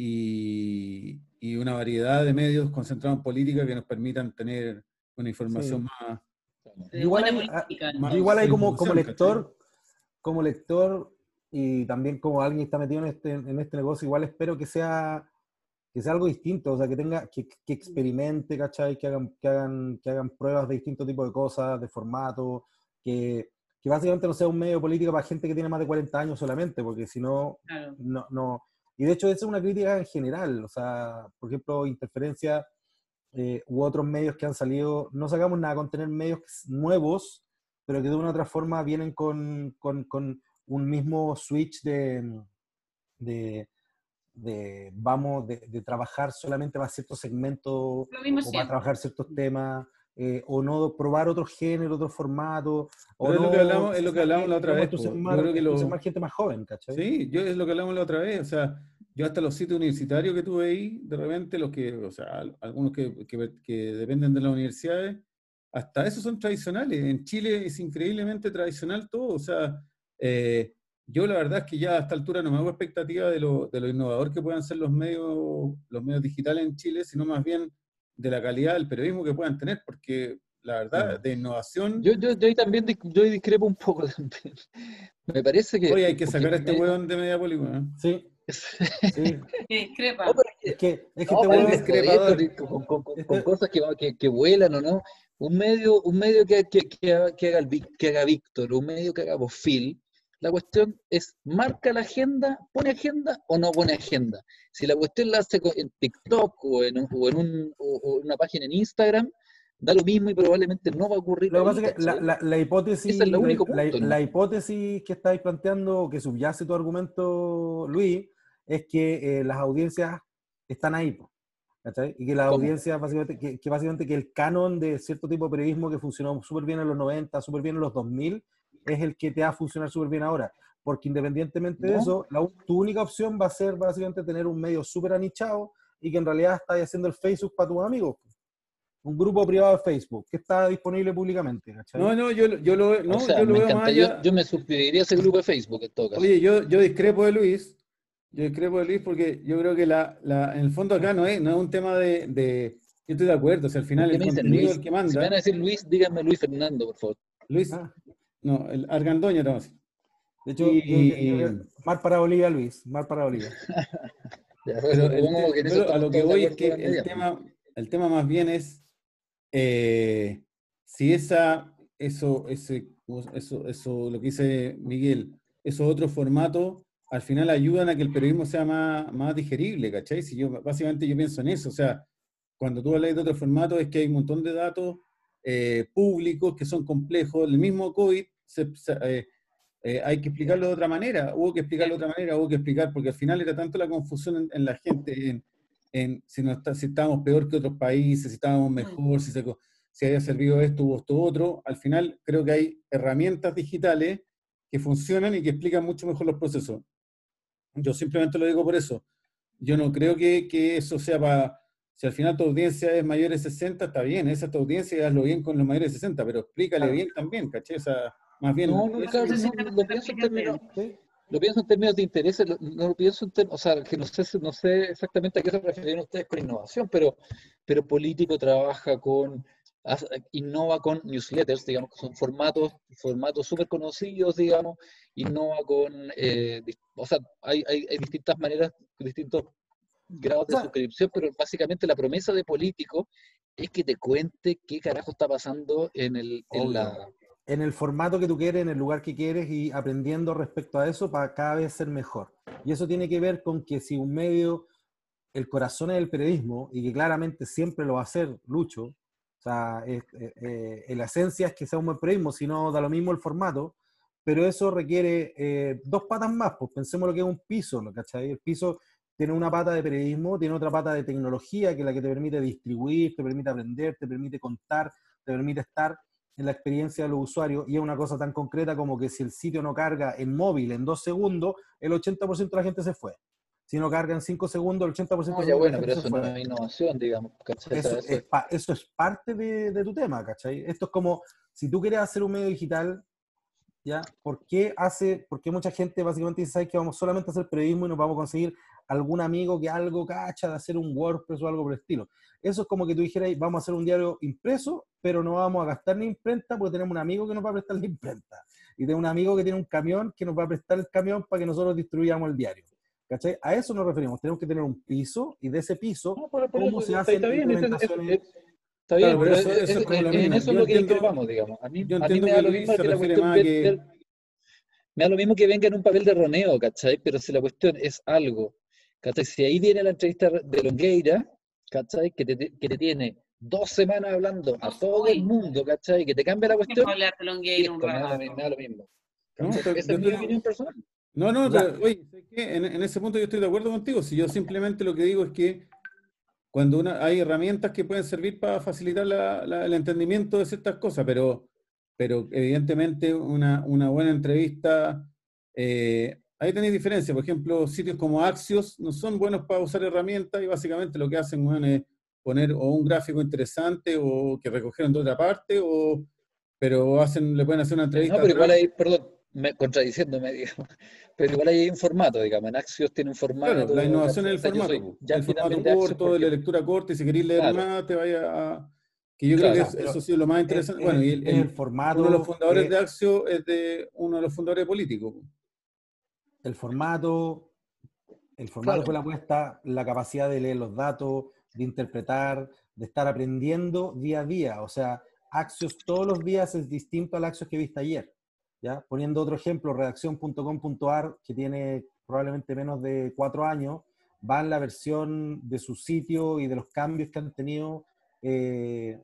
D: y, y una variedad de medios concentrados en política que nos permitan tener una información más...
B: De
A: Igual
B: política,
D: más-
A: igual hay como, como lector, como lector y también como alguien que está metido en este, en este negocio, igual espero que sea, que sea algo distinto, o sea, que tenga, que, que experimente, ¿cachai? Que hagan, que hagan, que hagan pruebas de distintos tipos de cosas, de formato, que, que básicamente no sea un medio político para gente que tiene más de 40 años solamente, porque si no,
B: Claro.
A: no, no. Y de hecho, esa es una crítica en general. O sea, por ejemplo, Interferencia eh, u otros medios que han salido, no sacamos nada con tener medios nuevos, pero que de una u otra forma vienen con, con- con un mismo switch de, de, de, vamos, de, de trabajar solamente para ciertos segmentos o para trabajar ciertos temas, eh, o no probar otro género, otro formato. O
D: es lo
A: no
D: que hablamos- es lo que hablamos la otra
A: digamos,
D: vez,
A: entusiasmar-
D: Yo creo que lo-
A: gente más joven, ¿cachai?
D: Sí, yo es lo que hablamos la otra vez, o sea, yo hasta los sitios universitarios que tuve ahí, de repente los que, o sea, al- algunos que, que- que dependen de las universidades, hasta esos son tradicionales. En Chile es increíblemente tradicional todo, o sea, eh, yo la verdad es que ya a esta altura no me hago expectativa de lo, de lo innovador que puedan ser los medios, los medios digitales en Chile, sino más bien de la calidad del periodismo que puedan tener, porque la verdad, de innovación,
C: Yo, yo, yo también yo discrepo un poco [laughs] también. Me parece que...
D: hoy hay que sacar a este
C: porque-
D: hueón de Mediapoli, weón.
A: Sí, sí. [laughs]
B: Discrepa.
C: No, es
A: que, es que
C: No,
A: este hueón-
C: es con, con- con- con
A: Este-
C: cosas que, que, que vuelan o no. Un medio, un medio que, que, que haga, que haga Víctor, un medio que haga Bofil, la cuestión es, ¿marca la agenda, pone agenda o no pone agenda? Si la cuestión la hace en TikTok o en, o en un- o- una página en Instagram, da lo mismo y probablemente no va a ocurrir.
A: Lo que pasa es que la, la- la hipótesis,
C: Ese es el único
A: la,
C: punto, ¿no?
A: la hipótesis que estáis planteando, que subyace tu argumento, Luis, es que eh, las audiencias están ahí. ¿cachai? Y que las
C: ¿Cómo?
A: audiencias, básicamente, que, que básicamente que el canon de cierto tipo de periodismo que funcionó súper bien en los 90, súper bien en los 2000, es el que te va a funcionar súper bien ahora. Porque independientemente de eso, la tu única opción va a ser básicamente tener un medio súper anichado y que en realidad estás haciendo el Facebook para tus amigos. Un grupo privado de Facebook que está disponible públicamente. ¿cachai?
D: No, no, yo, lo- yo lo, no,
C: o sea,
D: yo lo
C: me
D: veo más allá.
C: yo, yo me suscribiría a ese grupo de Facebook en todo caso.
D: Oye, yo, yo discrepo de Luis, yo discrepo de Luis porque yo creo que la, la, en el fondo acá no es, no es un tema de, de- yo estoy de acuerdo, o sea, al final
C: ¿Por qué
D: el contenido
C: Luis?
D: es el que
C: Si me van a
D: manda.
C: decir Luis, díganme Luis Fernando, por favor.
D: Luis,
A: Ah,
D: no, el Argandoña te vamos a decir.
A: de hecho,
D: Y-
A: yo- yo- yo- mar para Bolivia, Luis. Mar para Bolivia. [laughs]
C: Ya,
D: Pero
C: que
D: lo- a lo que voy es que el tema, el tema más bien es eh, si esa, eso, ese, eso, eso, lo que dice Miguel, esos otros formatos al final ayudan a que el periodismo sea más, más digerible, ¿cachai? Si yo, básicamente yo pienso en eso, o sea, cuando tú hablas de otros formatos es que hay un montón de datos eh, públicos que son complejos, el mismo COVID se- eh, eh, hay que explicarlo de otra manera, hubo que explicarlo de otra manera, hubo que explicar, porque al final era tanto la confusión en, en la gente, en, en si, no está, si estábamos peor que otros países, si estábamos mejor, si, se, si había servido esto o esto otro, al final creo que hay herramientas digitales que funcionan y que explican mucho mejor los procesos. Yo simplemente lo digo por eso. Yo no creo que, que eso sea para... Si al final tu audiencia es mayor de 60, está bien, esa es tu audiencia y hazlo bien con los mayores de 60, pero explícale
A: Claro.
D: bien también, ¿cachai? O sea, más bien...
C: No, no, claro, no,
B: sí
C: lo pienso en términos,
A: ¿Sí?
C: lo pienso en términos de intereses, lo- no lo pienso en términos, o sea, que no sé, no sé exactamente a qué se refieren ustedes con innovación, pero, pero político trabaja con innova con newsletters, digamos, que son formatos formatos súper conocidos, digamos, innova con, eh, o sea, hay, hay, hay, distintas maneras, distintos grados de suscripción, pero básicamente la promesa de político es que te cuente qué carajo está pasando en, el, en la...
A: En el formato que tú quieres, en el lugar que quieres y aprendiendo respecto a eso para cada vez ser mejor. Y eso tiene que ver con que si un medio, el corazón es el periodismo, y que claramente siempre lo va a hacer Lucho, o sea, eh, eh, la esencia es que sea un buen periodismo, si no da lo mismo el formato, pero eso requiere eh, dos patas más, pues pensemos lo que es un piso, ¿no? ¿cachai? El piso tiene una pata de periodismo, tiene otra pata de tecnología, que es la que te permite distribuir, te permite aprender, te permite contar, te permite estar en la experiencia de los usuarios, y es una cosa tan concreta como que si el sitio no carga en móvil en dos segundos, el 80% de la gente se fue. Si no carga en cinco segundos, el 80% de la
C: gente bueno, pero eso no es innovación, digamos.
A: Eso, Es, eso, es, parte de, de, tu tema, ¿cachai? Esto es como, si tú quieres hacer un medio digital, ¿ya? ¿Por qué hace, por qué mucha gente básicamente dice que vamos solamente a hacer periodismo y nos vamos a conseguir algún amigo que algo cacha de hacer un WordPress o algo por el estilo? Eso es como que tú dijeras, vamos a hacer un diario impreso, pero no vamos a gastar ni imprenta porque tenemos un amigo que nos va a prestar la imprenta. Y tenemos un amigo que tiene un camión que nos va a prestar el camión para que nosotros distribuyamos el diario. ¿Cachai? A eso nos referimos. Tenemos que tener un piso y de ese piso, ¿cómo se hace implementaciones?
C: Está bien, pero eso, es, en eso es lo que vamos, digamos. A mí, a mí me da lo mismo que la cuestión que... me da lo mismo que venga en un papel de roneo, ¿cachai? Pero si la cuestión es algo, ¿cachai? Si ahí viene la entrevista de Longueira, ¿cachai? Que te, que te tiene dos semanas hablando a todo el mundo, ¿cachai? Que te cambia la cuestión.
B: Hablar de Longueira
C: me, da, me da lo mismo. No, esa es mi opinión personal.
D: No, no, pero, oye, en, en, ese punto yo estoy de acuerdo contigo. Si yo simplemente lo que digo es que cuando una, hay herramientas que pueden servir para facilitar el entendimiento de ciertas cosas, pero, pero evidentemente una, una buena entrevista, eh, ahí tenéis diferencia. Por ejemplo, sitios como Axios no son buenos para usar herramientas y básicamente lo que hacen es poner o un gráfico interesante o que recogieron de otra parte, o, pero hacen, le pueden hacer una entrevista.
C: No, pero igual ahí, perdón, me, contradiciéndome, [laughs] digamos. Pero igual hay un formato, digamos. En Axios tiene un formato.
D: Claro, la innovación es el formato. Ya el formato corto, de la lectura corta, y si queréis leer más, te vaya a. Que yo creo que eso ha sido lo más interesante. bueno, y el, formato. Uno de los fundadores de Axios es de uno de los fundadores políticos.
A: El formato, el formato fue la apuesta, la capacidad de leer los datos, de interpretar, de estar aprendiendo día a día. O sea, Axios todos los días es distinto al Axios que viste ayer. ¿ya? Poniendo otro ejemplo, redacción.com.ar, que tiene probablemente menos de cuatro años, va en la versión de su sitio y de los cambios que han tenido, eh,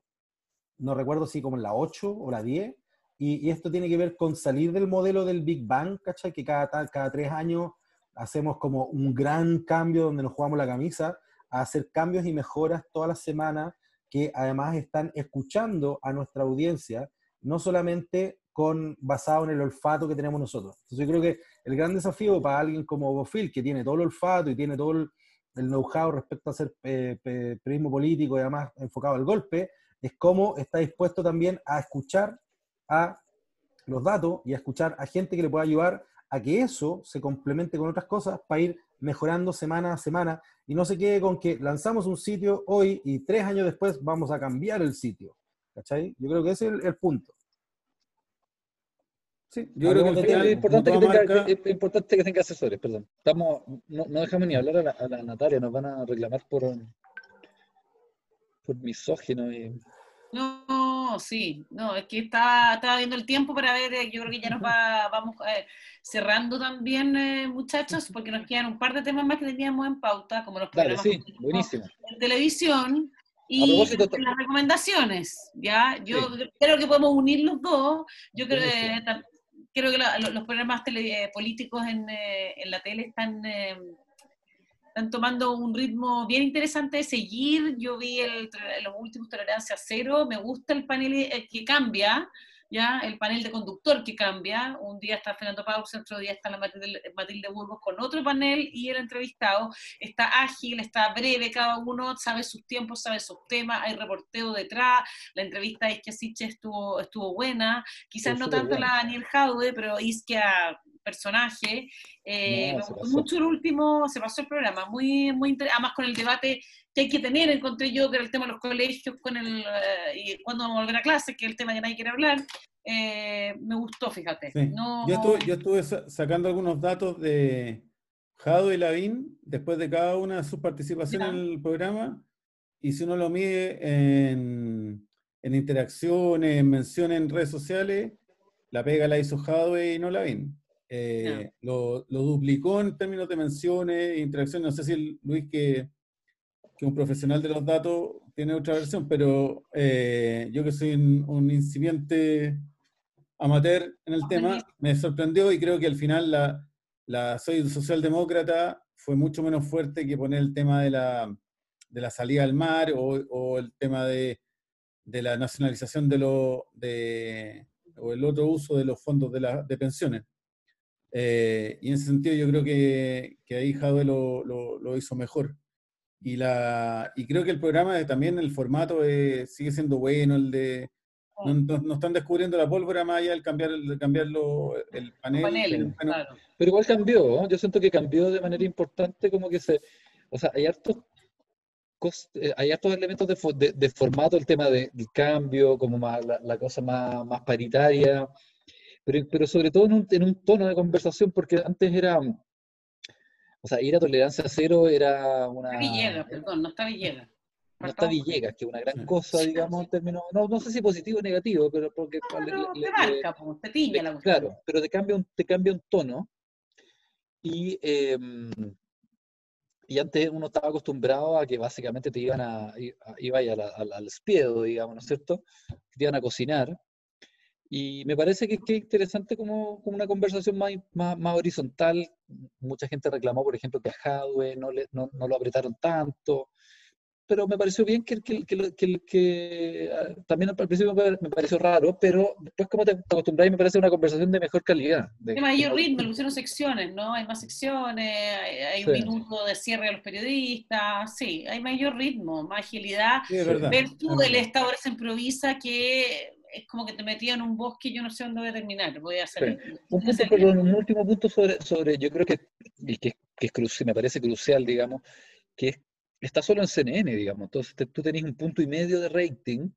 A: no recuerdo si como en la 8 o la 10, y, esto tiene que ver con salir del modelo del Big Bang, ¿cachai? Que cada, cada tres años hacemos como un gran cambio donde nos jugamos la camisa, a hacer cambios y mejoras todas las semanas que además están escuchando a nuestra audiencia, no solamente con, basado en el olfato que tenemos nosotros. Entonces yo creo que el gran desafío para alguien como Bofil, que tiene todo el olfato y tiene todo el, know-how respecto a hacer eh, periodismo político y además enfocado al golpe, es cómo está dispuesto también a escuchar a los datos y a escuchar a gente que le pueda ayudar a que eso se complemente con otras cosas para ir mejorando semana a semana y no se quede con que lanzamos un sitio hoy y tres años después vamos a cambiar el sitio. ¿Cachai? Yo creo que ese es el punto.
C: Sí, yo creo que es, importante que tenga, es importante que tenga asesores, perdón. Estamos, no, no dejamos ni hablar a la, a la, Natalia, nos van a reclamar por, por misógino. Y...
B: No, sí, no, es que estaba, estaba viendo el tiempo para ver, eh, yo creo que ya nos va, vamos eh, cerrando también, eh, muchachos, porque nos quedan un par de temas más que teníamos en pauta, como los
C: programas sí, buenísimo.
B: en televisión, y las recomendaciones, ¿ya? Yo creo que podemos unir los dos. Yo creo que creo que los programas tele, políticos en, eh, en, la tele están, eh, están tomando un ritmo bien interesante de seguir. Yo vi el, los últimos Tolerancia Cero, me gusta el panel eh, que cambia, ¿ya? El panel de conductor que cambia. Un día está Fernando Pausa, otro día está la Matilde, Burgos con otro panel y el entrevistado está ágil, está breve, cada uno sabe sus tiempos, sabe sus temas, hay reporteo detrás. La entrevista de Isquia Siche estuvo, estuvo buena, quizás no tanto la Daniel Jaude, pero Isquia personaje. Eh, me gustó mucho el último, se pasó el programa, muy, muy además con el debate que hay que tener, encontré yo que era el tema de los colegios, con el, eh, y cuando vamos a volver a clase, que es el tema que nadie quiere hablar. Eh, me gustó, fíjate.
D: Yo, estuve, sacando algunos datos de Jado y Lavín después de cada una de sus participaciones en el programa, y si uno lo mide en, en interacciones, en menciones en redes sociales, la pega la hizo Jadwe y no Lavín. Eh, lo, lo, duplicó en términos de menciones e interacciones. No sé si Luis, que, que un profesional de los datos, tiene otra versión, pero eh, yo que soy un incipiente amateur en el tema, me sorprendió y creo que al final la, la soy socialdemócrata fue mucho menos fuerte que poner el tema de la, de la salida al mar o, el tema de, de, la nacionalización de lo, de, o el otro uso de los fondos de, la, de pensiones. Eh, y en ese sentido yo creo que, que ahí Jadwe lo, lo, lo, hizo mejor. Y, la, y creo que el programa también, el formato eh, sigue siendo bueno, el de no, están descubriendo la pólvora más allá del cambiar, el, cambiarlo el panel.
C: Pero igual cambió, yo siento que cambió de manera importante, como que se, o sea, hay hartos, eh, hay hartos elementos de, de, formato, el tema del cambio, como más, la, cosa más, más paritaria, pero, pero sobre todo en un, en un tono de conversación, porque antes era, o sea, ir a tolerancia cero era una...
B: Villegas, perdón, no está Villegas.
C: No está Villegas, que es una gran cosa, digamos, en términos, no, no sé si positivo o negativo, pero porque...
B: No, le, te marca, te tiña la
C: Claro, pero te cambia un, te cambia un tono. Y, em, y antes uno estaba acostumbrado a que básicamente te iban a, iba al, al espiedo, digamos, ¿no es cierto? te iban a cocinar. Y me parece que, es interesante como, como, una conversación más, más, más, horizontal. Mucha gente reclamó, por ejemplo, que a Hadwe no, le, no, no lo apretaron tanto pero me pareció bien que, que, que, que ah, también al principio me pareció raro, pero después como te acostumbras me parece una conversación de mejor calidad.
B: De, mayor ritmo, le pusieron secciones, ¿no? Hay más secciones, hay, un minuto de cierre a los periodistas, sí, hay mayor ritmo, más agilidad.
D: Sí, verdad,
B: Ver tú el estado se improvisa que es como que te metía en un bosque y yo no sé dónde voy a terminar, voy a hacer...
C: Un, punto, perdón, un último punto sobre, sobre yo creo que, que, que es me parece crucial, digamos, que es está solo en CNN, digamos. Entonces tú tenés un punto y medio de rating,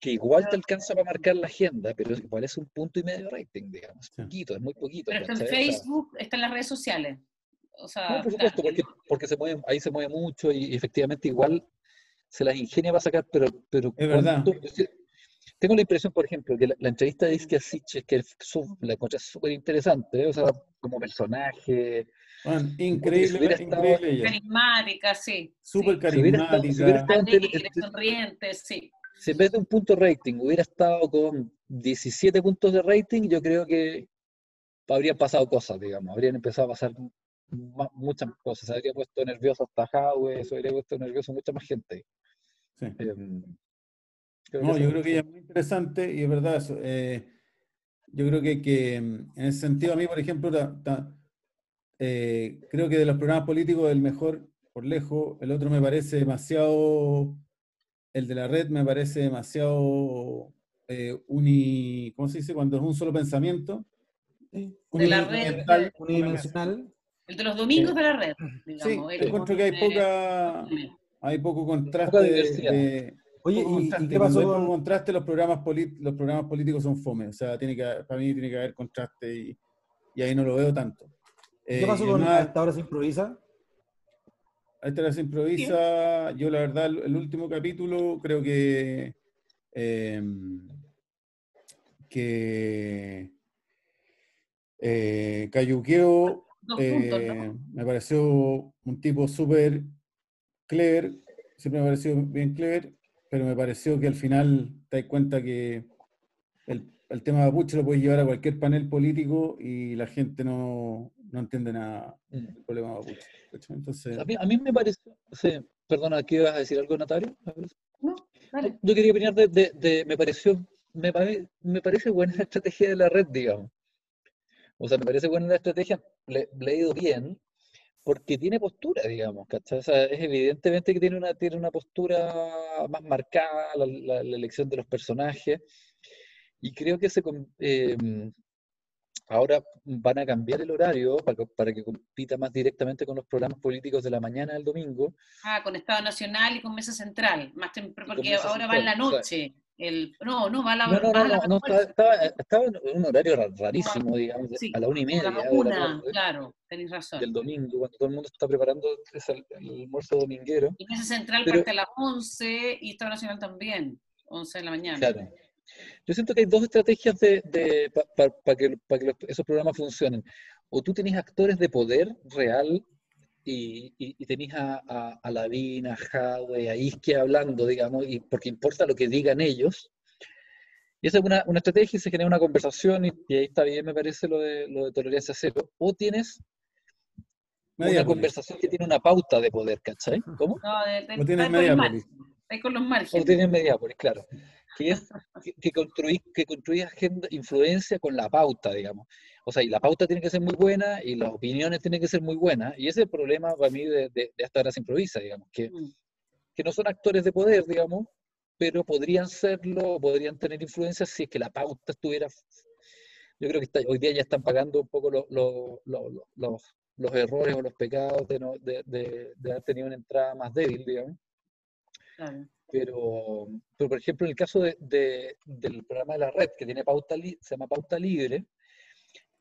C: que igual te alcanza para marcar la agenda, pero igual es un punto y medio de rating, digamos. Es poquito, es muy poquito.
B: Pero está en Facebook, está en las redes sociales. O sea,
C: no, por supuesto, porque, se mueve, ahí se mueve mucho y, efectivamente igual se las ingenia para sacar, pero... pero
D: es verdad.
C: Tengo la impresión, por ejemplo, que la, entrevista de Iskia Sitches, que la encontré súper interesante, ¿eh? o sea, como personaje,
D: increíble, increíble
B: Carismática, sí.
D: Súper carismática.
B: sonriente, sí.
C: Si en vez de un punto rating hubiera estado con 17 puntos de rating, yo creo que habrían pasado cosas, digamos, habrían empezado a pasar muchas cosas. Habría puesto nervioso hasta Howe, se habría puesto nervioso mucha más gente.
D: Sí. No, yo creo que es muy interesante y es verdad eso. Eh, yo creo que, que, en ese sentido, a mí, por ejemplo, eh, creo que de los programas políticos el mejor por lejos, el otro me parece demasiado, el de la red me parece demasiado eh, uni, ¿cómo se dice? Cuando es un solo pensamiento.
B: De la red,
D: unidimensional.
B: El de los domingos de la red, digamos.
D: Sí, encuentro que hay poca, hay poco contraste de,
A: Oye, ¿y, qué pasó
D: con contraste? Los programas, los programas políticos son fome. O sea, tiene que, para mí tiene que haber contraste y, y ahí no lo veo tanto.
A: ¿Qué pasó eh, con esta hora se improvisa?
D: A esta hora se improvisa. Yo, la verdad, el, último capítulo creo que. Em, que. Eh, Cayuqueo eh, me pareció un tipo súper clever, siempre me pareció bien clever, pero me pareció que al final te das cuenta que el, el tema de Mapuche lo puedes llevar a cualquier panel político y la gente no, no entiende nada mm. del problema Mapuche. Entonces...
C: A, mí, a mí me parece, sí, perdona, ¿qué ibas a decir algo, Natario? No, vale. Yo quería opinar de, de, de me pareció, me, me, parece buena [laughs] la estrategia de la red, digamos. O sea, me parece buena la estrategia, le, le he ido bien, porque tiene postura, digamos, ¿cachai? O sea, es evidentemente que tiene una, tiene una postura más marcada, la, la, elección de los personajes, y creo que se, eh, ahora van a cambiar el horario para, para, que compita más directamente con los programas políticos de la mañana del domingo.
B: Ah, con Estado Nacional y con Mesa Central, más porque ahora va en la noche. El, no, no, va a la
C: No, no, no, no, estaba, estaba, en un horario rarísimo, digamos, a la una y media. A
B: la una, claro, tenéis razón.
C: Del domingo, cuando todo el mundo está preparando el, el almuerzo dominguero.
B: Y Mesa Central parte a las 11 y Estado Nacional también, 11 de la mañana.
C: Claro. Yo siento que hay dos estrategias de, para que, que esos programas funcionen. O tú tenés actores de poder real y, y, tenés a, a, a Lavín, a Hadwe, a Isque hablando, digamos, y porque importa lo que digan ellos. Y esa es una, una estrategia y se genera una conversación y, ahí está bien, me parece, lo de, lo de tolerancia cero. O tienes una conversación que tiene una pauta de poder, ¿cachai? ¿Cómo?
B: No, de,
D: de, o tienes Mediápolis.
B: con los márgenes.
C: O tienes Mediápolis, claro que es que, que construir agenda, influencia con la pauta, digamos. O sea, y la pauta tiene que ser muy buena y las opiniones tienen que ser muy buenas. Y ese es el problema para mí de, de, de hasta ahora se improvisa, digamos, que, mm. que no son actores de poder, digamos, pero podrían serlo, podrían tener influencia si es que la pauta estuviera... Yo creo que hoy día ya están pagando un poco los, los, los, los errores o los pecados de, no, de, de, de, haber tenido una entrada más débil, digamos. Claro. Pero, pero, por ejemplo, en el caso de, de, del programa de la red, que tiene pauta se llama Pauta Libre,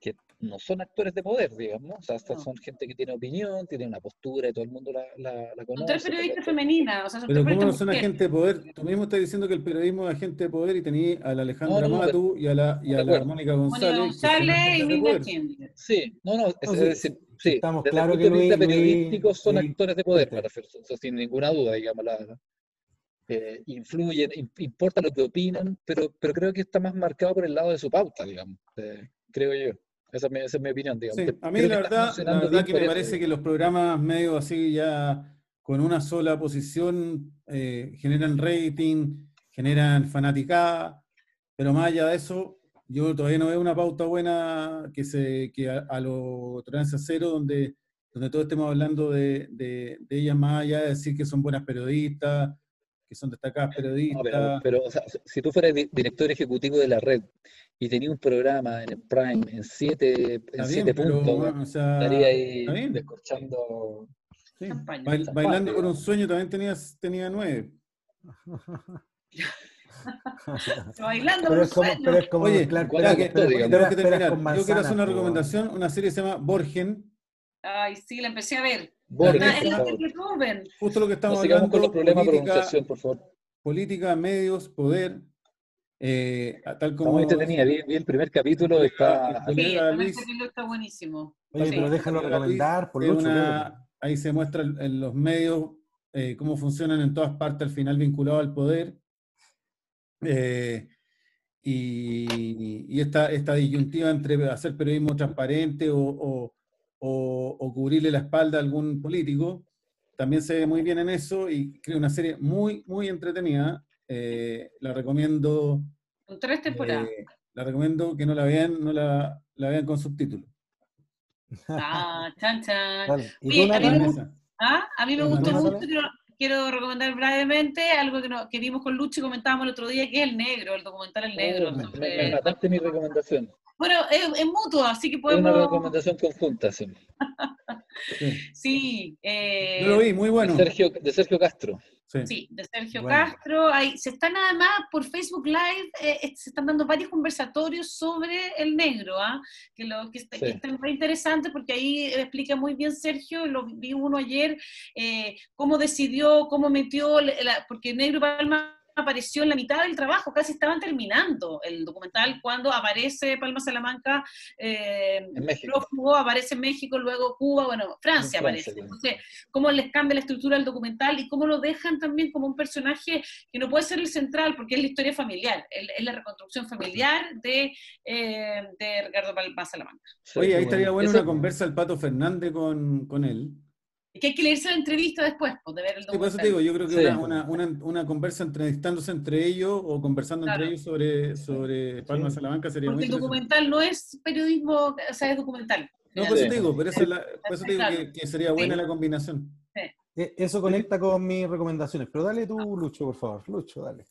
C: que no son actores de poder, digamos, o sea, son gente que tiene opinión, tiene una postura y todo el mundo la, la, la conoce.
B: Son periodistas femeninas, o sea, son
D: Pero ¿cómo no son agentes de poder? Tú mismo estás diciendo que el periodismo es agente de poder y tenías a la Alejandra no, no, Matu y a la, y a la Mónica González.
B: González y Minda
C: Sí, no, no, es, decir, sí,
A: estamos desde claro
C: el punto de vista periodístico son actores de poder, para hacer, sin ninguna duda, digamos, la, eh, influyen, importa lo que opinan, pero, pero creo que está más marcado por el lado de su pauta, digamos, eh, creo yo. Esa es, mi, opinión, digamos.
D: Sí, a mí la verdad, la verdad que me parece que los programas medio así ya con una sola posición eh, generan rating, generan fanaticada, pero más allá de eso, yo todavía no veo una pauta buena que se que a, lo tolerancia cero, donde, donde todos estemos hablando de, de, de ellas más allá de decir que son buenas periodistas, que son destacadas periodistas.
C: pero, o sea, si tú fueras director ejecutivo de la red y tenías un programa en el Prime en siete, en siete puntos, estaría ahí descorchando.
D: Sí. bailando por un sueño también tenías, tenía nueve. [laughs]
B: bailando pero, es como,
D: pero es como Oye, claro, que, que terminar. Yo quiero hacer una recomendación, una serie que se llama Borgen.
B: Ay, sí, la empecé a ver.
D: Justo lo que estamos
C: hablando. con los problemas política, por favor.
D: Política, medios, poder. Eh, tal como
C: este tenía, vi, vi, el primer capítulo, está,
B: sí, el Luis, está buenísimo.
A: Oye, sí. pero déjalo recomendar, por
D: Lucho, una, Ahí se muestra en los medios eh, cómo funcionan en todas partes, al final vinculado al poder. Eh, y, y esta, esta, disyuntiva entre hacer periodismo transparente o, o, o, cubrirle la espalda a algún político. También se ve muy bien en eso y creo una serie muy, muy entretenida. Eh, la recomiendo.
B: Con tres temporadas.
D: Eh, la recomiendo que no la vean, no la, la vean con subtítulos.
B: Ah, chan, chan. a, mí me, ¿ah? a mí me gustó mucho, quiero, quiero, recomendar brevemente algo que, no, que vimos con Lucho y comentábamos el otro día, que es El Negro, el documental El Negro.
C: Oh, me, me, mataste mi recomendación.
B: Bueno, es, es, mutuo, así que podemos...
C: Es una recomendación conjunta, sí. [laughs]
B: sí. Eh...
D: Yo lo vi, muy bueno.
C: De Sergio, de Sergio Castro.
B: Sí. sí, de Sergio bueno. Castro. Ahí, se están además por Facebook Live, eh, se están dando varios conversatorios sobre el negro, ¿ah? que, lo, que, está, sí. que están muy interesantes porque ahí explica muy bien Sergio, lo vi uno ayer, eh, cómo decidió, cómo metió, la, porque Negro Palma apareció en la mitad del trabajo, casi estaban terminando el documental cuando aparece Palma Salamanca, eh, prófugo, aparece México, luego Cuba, bueno, Francia, Francia aparece. Entonces, cómo les cambia la estructura del documental y cómo lo dejan también como un personaje que no puede ser el central porque es la historia familiar, es la reconstrucción familiar de, eh, de Ricardo Palma Salamanca.
D: Oye, ahí estaría bueno una conversa el Pato Fernández con, con él.
B: Es que hay que leerse la entrevista después, pues, de ver el documental. Sí,
D: por eso te digo, yo creo que sí. una, una, una, conversa entrevistándose entre ellos o conversando claro. entre ellos sobre, sobre Palma sí. Salamanca sería
B: Porque
D: muy
B: el documental no es periodismo, o sea, es documental.
D: No, por eso te digo, por eso, la, por eso te digo que, que, sería buena la combinación.
A: Eh, eso conecta con mis recomendaciones, pero dale tú, Lucho, por favor. Lucho, dale.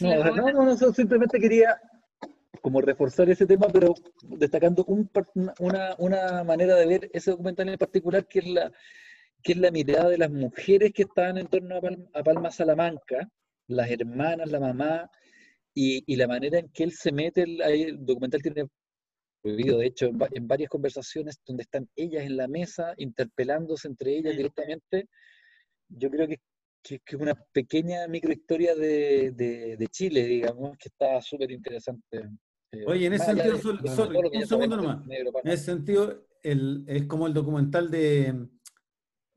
C: No, no, no, no simplemente quería como reforzar ese tema, pero destacando un, una, una, manera de ver ese documental en particular, que es la, que es la mirada de las mujeres que estaban en torno a Palma, Salamanca, las hermanas, la mamá, y, y, la manera en que él se mete, el, el documental tiene prohibido, de hecho, en, varias conversaciones donde están ellas en la mesa, interpelándose entre ellas directamente, yo creo que, que, es una pequeña microhistoria de, de, de Chile, digamos, que está súper interesante.
D: Eh, Oye, en ese sentido, un segundo nomás. en ese sentido, el, es como el documental de,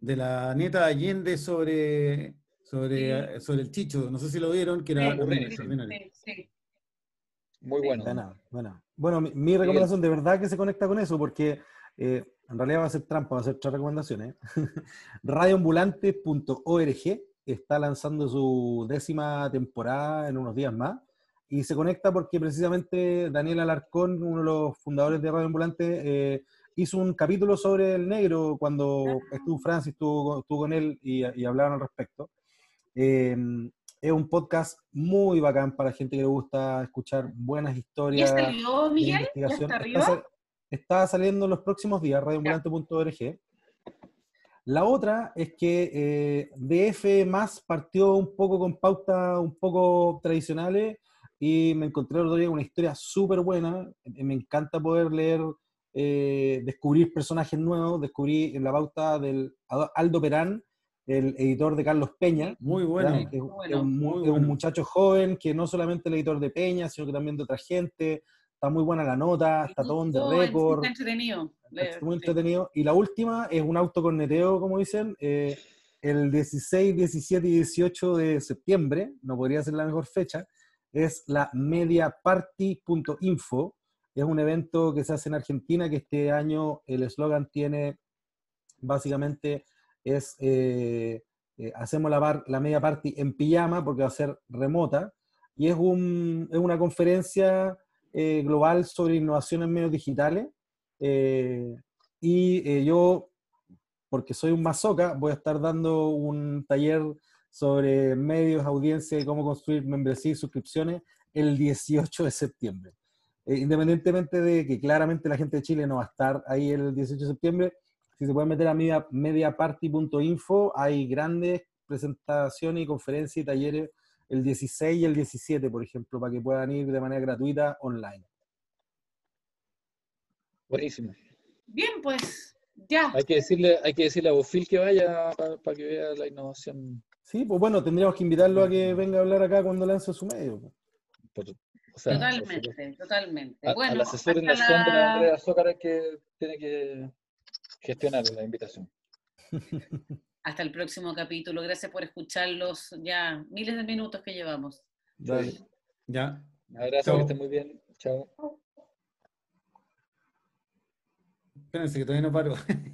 D: de la nieta Allende sobre, sobre, sobre el Chicho. No sé si lo vieron, que era
C: sí, sí, Muy bueno.
A: Bueno, bueno. mi, recomendación de verdad que se conecta con eso, porque eh, en realidad va a ser trampa, va a ser tres recomendaciones. [laughs] Radioambulante.org está lanzando su décima temporada en unos días más y se conecta porque precisamente Daniel Alarcón, uno de los fundadores de Radio Ambulante, eh, hizo un capítulo sobre el negro cuando estuvo Francis, estuvo, estuvo con él y, y, hablaron al respecto. Eh, es un podcast muy bacán para gente que le gusta escuchar buenas historias.
B: ¿Ya salió, Miguel? ¿Ya está, arriba?
A: está, saliendo en los próximos días, radioambulante.org. La otra es que eh, DF más partió un poco con pautas un poco tradicionales y me encontré el otro día una historia súper buena. Me encanta poder leer, eh, descubrir personajes nuevos. Descubrí en la pauta del Aldo Perán, el editor de Carlos Peña.
D: Muy bueno.
A: Es, un, muchacho joven que no solamente el editor de Peña, sino que también de otra gente. Está muy buena la nota, está todo en de récord.
B: Está entretenido.
A: muy entretenido. Y la última es un autocorneteo, como dicen, eh, el 16, 17 y 18 de septiembre, no podría ser la mejor fecha, es la mediaparty.info. Es un evento que se hace en Argentina, que este año el eslogan tiene básicamente es eh, eh, hacemos la, media party en pijama porque va a ser remota y es, un, es una conferencia eh, global sobre innovación en medios digitales y yo, porque soy un masoca, voy a estar dando un taller sobre medios, audiencia y cómo construir membresía y suscripciones el 18 de septiembre. Eh, independientemente de que claramente la gente de Chile no va a estar ahí el 18 de septiembre, si se pueden meter a media, mediaparty.info, hay grandes presentaciones y conferencias y talleres el 16 y el 17, por ejemplo, para que puedan ir de manera gratuita online.
C: Buenísimo.
B: Bien, pues ya.
C: Hay que decirle, hay que decirle a Bofil que vaya para que vea la innovación
A: Sí, pues bueno, tendríamos que invitarlo a que venga a hablar acá cuando lance su medio.
B: Totalmente, totalmente. bueno,
C: al asesor en la de Andrea Azócar que tiene que gestionar la invitación. [laughs]
B: Hasta el próximo capítulo. Gracias por escuchar los ya miles de minutos que llevamos.
D: Ya.
C: Un abrazo, que estén muy bien. Chao.
D: Espérense que todavía no paro. [laughs]